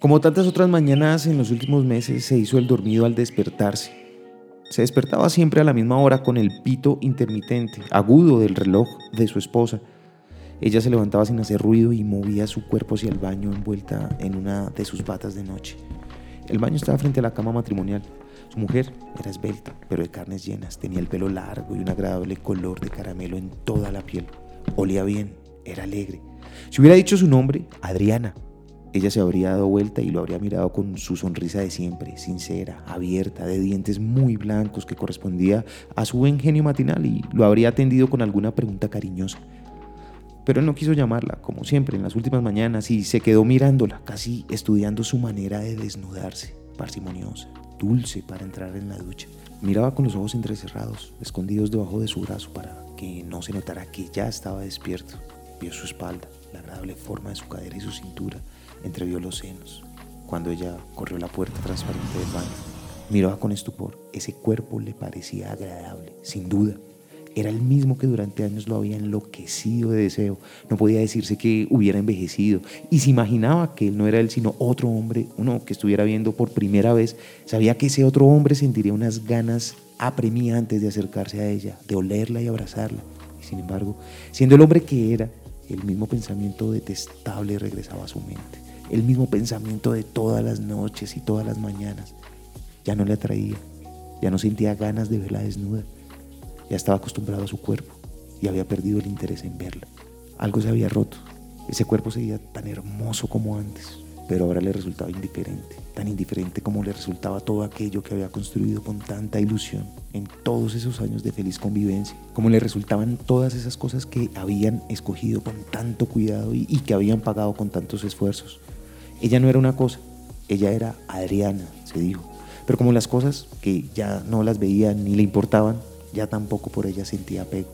Como tantas otras mañanas en los últimos meses, se hizo el dormido al despertarse. Se despertaba siempre a la misma hora con el pito intermitente, agudo del reloj de su esposa. Ella se levantaba sin hacer ruido y movía su cuerpo hacia el baño envuelta en una de sus batas de noche. El baño estaba frente a la cama matrimonial. Su mujer era esbelta, pero de carnes llenas. Tenía el pelo largo y un agradable color de caramelo en toda la piel. Olía bien, era alegre. Si hubiera dicho su nombre, Adriana, ella se habría dado vuelta y lo habría mirado con su sonrisa de siempre, sincera, abierta, de dientes muy blancos que correspondía a su buen genio matinal y lo habría atendido con alguna pregunta cariñosa. Pero él no quiso llamarla, como siempre, en las últimas mañanas y se quedó mirándola, casi estudiando su manera de desnudarse, parsimoniosa, dulce para entrar en la ducha. Miraba con los ojos entrecerrados, escondidos debajo de su brazo para que no se notara que ya estaba despierto. Vio su espalda, la agradable forma de su cadera y su cintura, entrevió los senos. Cuando ella corrió la puerta transparente del baño, miraba con estupor. Ese cuerpo le parecía agradable, sin duda. Era el mismo que durante años lo había enloquecido de deseo. No podía decirse que hubiera envejecido. Y se imaginaba que él no era él, sino otro hombre, uno que estuviera viendo por primera vez. Sabía que ese otro hombre sentiría unas ganas apremiantes de acercarse a ella, de olerla y abrazarla. Y sin embargo, siendo el hombre que era, el mismo pensamiento detestable regresaba a su mente. El mismo pensamiento de todas las noches y todas las mañanas. Ya no le atraía, ya no sentía ganas de verla desnuda. Ya estaba acostumbrado a su cuerpo y había perdido el interés en verla. Algo se había roto. Ese cuerpo seguía tan hermoso como antes, pero ahora le resultaba indiferente, tan indiferente como le resultaba todo aquello que había construido con tanta ilusión en todos esos años de feliz convivencia, como le resultaban todas esas cosas que habían escogido con tanto cuidado y, y que habían pagado con tantos esfuerzos. Ella no era una cosa, ella era Adriana, se dijo, pero como las cosas que ya no las veía ni le importaban, ya tampoco por ella sentía apego.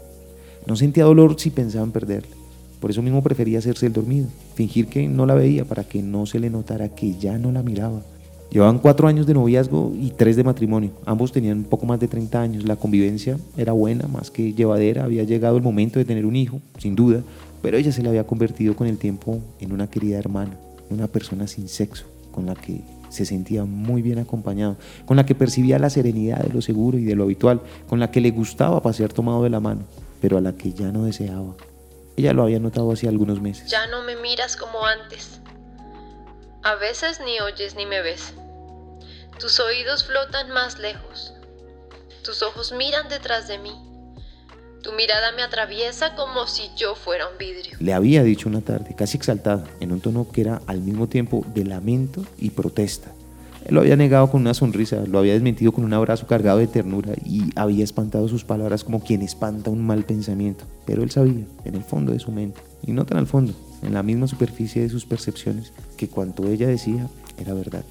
No sentía dolor si pensaba en perderla. Por eso mismo prefería hacerse el dormido, fingir que no la veía para que no se le notara que ya no la miraba. Llevaban cuatro años de noviazgo y tres de matrimonio. Ambos tenían poco más de 30 años. La convivencia era buena, más que llevadera. Había llegado el momento de tener un hijo, sin duda, pero ella se le había convertido con el tiempo en una querida hermana, una persona sin sexo, con la que se sentía muy bien acompañado, con la que percibía la serenidad de lo seguro y de lo habitual, con la que le gustaba pasear tomado de la mano, pero a la que ya no deseaba. Ella lo había notado hace algunos meses. Ya no me miras como antes. A veces ni oyes ni me ves. Tus oídos flotan más lejos. Tus ojos miran detrás de mí. Tu mirada me atraviesa como si yo fuera un vidrio. Le había dicho una tarde, casi exaltada, en un tono que era al mismo tiempo de lamento y protesta. Él lo había negado con una sonrisa, lo había desmentido con un abrazo cargado de ternura y había espantado sus palabras como quien espanta un mal pensamiento. Pero él sabía, en el fondo de su mente, y no tan al fondo, en la misma superficie de sus percepciones, que cuanto ella decía era verdad.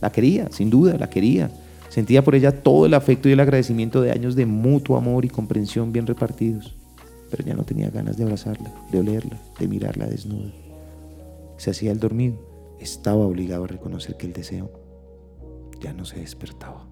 La quería, sin duda, la quería. Sentía por ella todo el afecto y el agradecimiento de años de mutuo amor y comprensión bien repartidos. Pero ya no tenía ganas de abrazarla, de olerla, de mirarla desnuda. Se hacía el dormido. Estaba obligado a reconocer que el deseo ya no se despertaba.